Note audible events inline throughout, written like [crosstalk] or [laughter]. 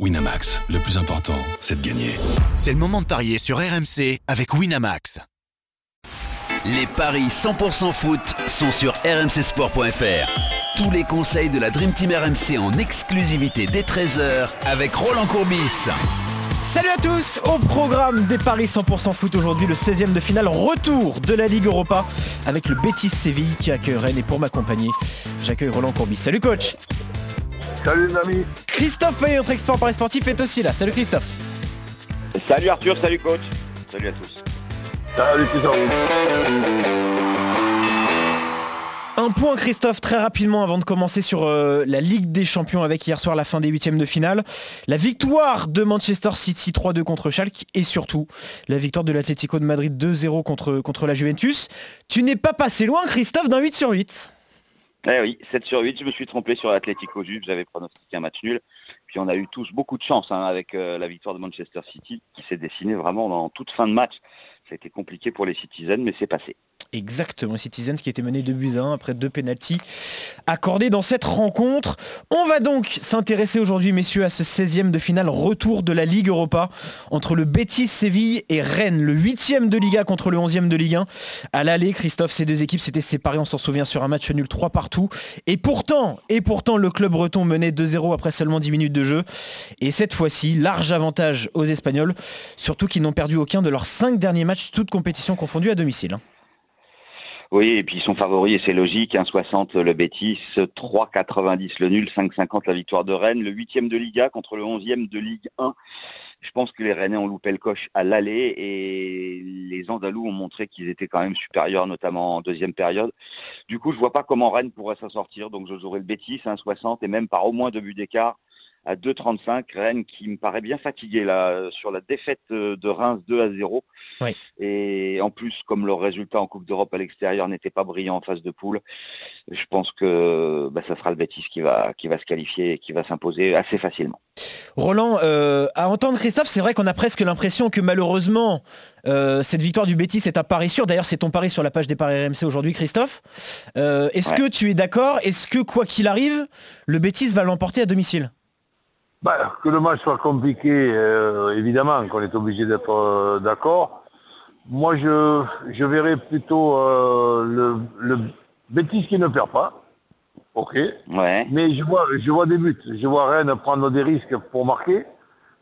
Winamax, le plus important, c'est de gagner. C'est le moment de parier sur RMC avec Winamax. Les paris 100% foot sont sur rmcsport.fr. Tous les conseils de la Dream Team RMC en exclusivité dès 13h avec Roland Courbis. Salut à tous Au programme des Paris 100% foot aujourd'hui, le 16e de finale, retour de la Ligue Europa avec le Betis Séville qui accueille Rennes. Et pour m'accompagner, j'accueille Roland Courbis. Salut coach Salut les amis. Christophe Payet, notre expert Paris sportif, est aussi là. Salut Christophe. Salut Arthur, salut coach. Salut à tous. Salut Christophe. Un point Christophe très rapidement avant de commencer sur euh, la Ligue des Champions avec hier soir la fin des huitièmes de finale. La victoire de Manchester City 3-2 contre Schalke et surtout la victoire de l'Atlético de Madrid 2-0 contre, contre la Juventus. Tu n'es pas passé loin Christophe d'un 8 sur 8. Eh oui, 7 sur 8, je me suis trompé sur l'Atlético Juve, j'avais pronostiqué un match nul. Puis on a eu tous beaucoup de chance hein, avec euh, la victoire de Manchester City qui s'est dessinée vraiment dans toute fin de match. Ça a été compliqué pour les Citizens, mais c'est passé. Exactement, Citizens qui était mené de buts à 1 après deux pénalties accordés dans cette rencontre. On va donc s'intéresser aujourd'hui, messieurs, à ce 16e de finale retour de la Ligue Europa entre le Betis Séville et Rennes, le 8e de Liga contre le 11e de Ligue 1. À l'aller, Christophe, ces deux équipes s'étaient séparées, on s'en souvient, sur un match nul 3 partout. Et pourtant, et pourtant, le club breton menait 2-0 après seulement 10 minutes de jeu. Et cette fois-ci, large avantage aux Espagnols, surtout qu'ils n'ont perdu aucun de leurs 5 derniers matchs, toutes compétitions confondues à domicile. Oui, et puis ils sont favoris et c'est logique. 1,60 le Bétis, 3,90 le nul, 5,50 la victoire de Rennes, le 8e de Liga contre le 11e de Ligue 1. Je pense que les Rennais ont loupé le coche à l'aller et les Andalous ont montré qu'ils étaient quand même supérieurs, notamment en deuxième période. Du coup, je vois pas comment Rennes pourrait s'en sortir, donc je jouerai le Bétis, 1,60 et même par au moins deux buts d'écart à 2,35. Rennes qui me paraît bien fatigué là, sur la défaite euh, de Reims 2 à 0. Et en plus, comme leur résultat en Coupe d'Europe à l'extérieur n'était pas brillant en phase de poule, je pense que bah, ça sera le Betis qui va, qui va se qualifier et qui va s'imposer assez facilement. Roland, euh, à entendre Christophe, c'est vrai qu'on a presque l'impression que malheureusement, euh, cette victoire du Betis est un pari sûr. D'ailleurs, c'est ton pari sur la page des paris RMC aujourd'hui, Christophe. Est-ce que tu es d'accord? Est-ce que, quoi qu'il arrive, le Betis va l'emporter à domicile? Bah, que le match soit compliqué, euh, évidemment qu'on est obligé d'être euh, d'accord. Moi, je, je verrais plutôt euh, le, le bêtise qui ne perd pas. Ok. Ouais. Mais je vois, je vois des buts. Je vois Rennes prendre des risques pour marquer.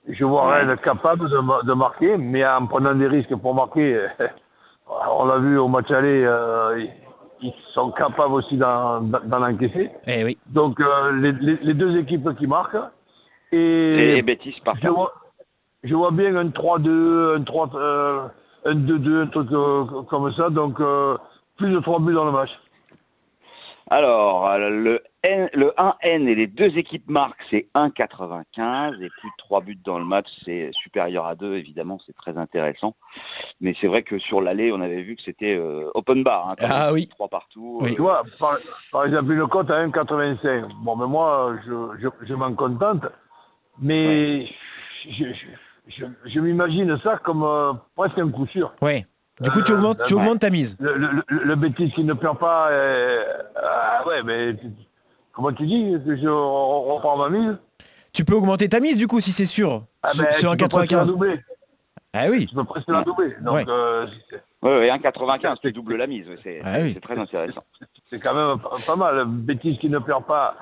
Je vois Rennes capable de, de, marquer, mais en prenant des risques pour marquer, [laughs] on l'a vu au match aller, ils sont capables aussi d'en encaisser. Eh oui. Donc les, les deux équipes qui marquent, et, et Bétis par je vois, je vois, bien un 3-2, un 3 euh, un 2-2, un truc euh, comme ça, donc euh, plus de 3 buts dans le match. Alors, le, N, le 1N et les deux équipes marquent, c'est 1,95 et plus de 3 buts dans le match, c'est supérieur à 2, évidemment, c'est très intéressant. Mais c'est vrai que sur l'aller, on avait vu que c'était euh, open bar. Hein, ah oui. 3 partout. Oui. Euh, tu vois, par, par, exemple, une cote à 1,85. Bon, mais moi, je, je, je m'en contente. Mais je, je, je m'imagine ça comme euh, presque un coup sûr. Oui. Du coup, tu augmentes, tu augmentes ta mise. Le, le, le, bêtise qui ne perd pas, euh, ah ouais, mais comment tu dis que je reprends ma mise Tu peux augmenter ta mise du coup si c'est sûr. Ah ben, sur un 95. Ah oui. Tu peux presque la doubler. Donc, ouais. euh, ouais, 1,95, tu doubles la mise. C'est ah oui. très intéressant. C'est quand même pas, pas mal. Bêtise qui ne perd pas.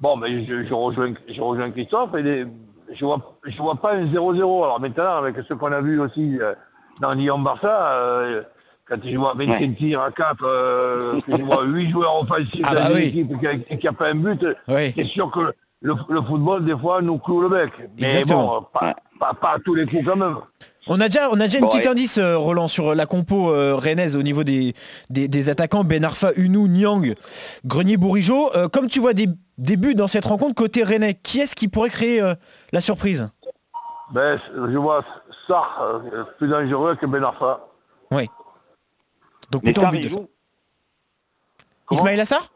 Bon, mais je, je, rejoins, je rejoins Christophe et les, je vois, je vois pas un 0-0. Alors maintenant, avec ce qu'on a vu aussi euh, dans Lyon-Barça, euh, quand je vois 25 ouais. tirs à 4, euh, que je vois 8 joueurs offensifs ah dans bah une oui. équipe et qu'il n'y a pas un but, oui. c'est sûr que le, le, football, des fois, nous cloue le bec. Mais Exactement. bon, pas, pas, pas, à tous les coups quand même. On a déjà, on a déjà bon, une petite ouais. indice, Roland, sur la compo euh, rennaise au niveau des, des, des, attaquants Ben Arfa, Unou, Nyang, Grenier-Bourigeau. Euh, comme tu vois des, des, buts dans cette rencontre côté rennais, qui est-ce qui pourrait créer euh, la surprise? Ben, Je vois Sarr euh, plus dangereux que Ben Arfa. Oui. Donc plutôt en but de Ismaël Assar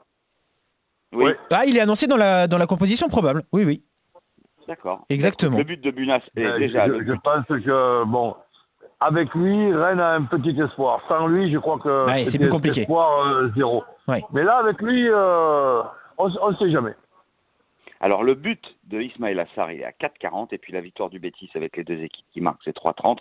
oui. Ah, il est annoncé dans la, dans la composition probable. Oui, oui. D'accord. Exactement. Le but de Bunas est euh, déjà. Je, je pense que bon, avec lui, Rennes a un petit espoir. Sans lui, je crois que ouais, c'est plus compliqué. Espoir euh, zéro. Ouais. Mais là, avec lui, euh, on ne sait jamais. Alors le but de Ismail Assar est à 4,40 et puis la victoire du Bétis avec les deux équipes qui marquent c'est 3,30.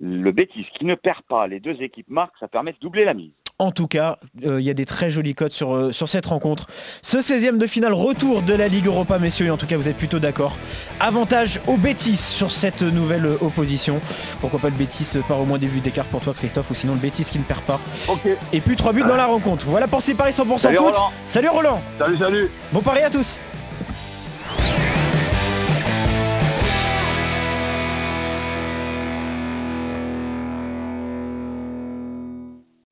Le Bétis qui ne perd pas, les deux équipes marquent, ça permet de doubler la mise. En tout cas, euh, il y a des très jolis codes sur, euh, sur cette rencontre. Ce 16e de finale, retour de la Ligue Europa, messieurs, et en tout cas, vous êtes plutôt d'accord. Avantage au Bétis sur cette nouvelle euh, opposition. Pourquoi pas le Bétis par au moins des buts d'écart pour toi, Christophe, ou sinon le Bétis qui ne perd pas. Et plus 3 buts dans la rencontre. Voilà pour ces paris 100% Salut, foot. Roland. Salut Roland. Salut, salut. Bon pari à tous.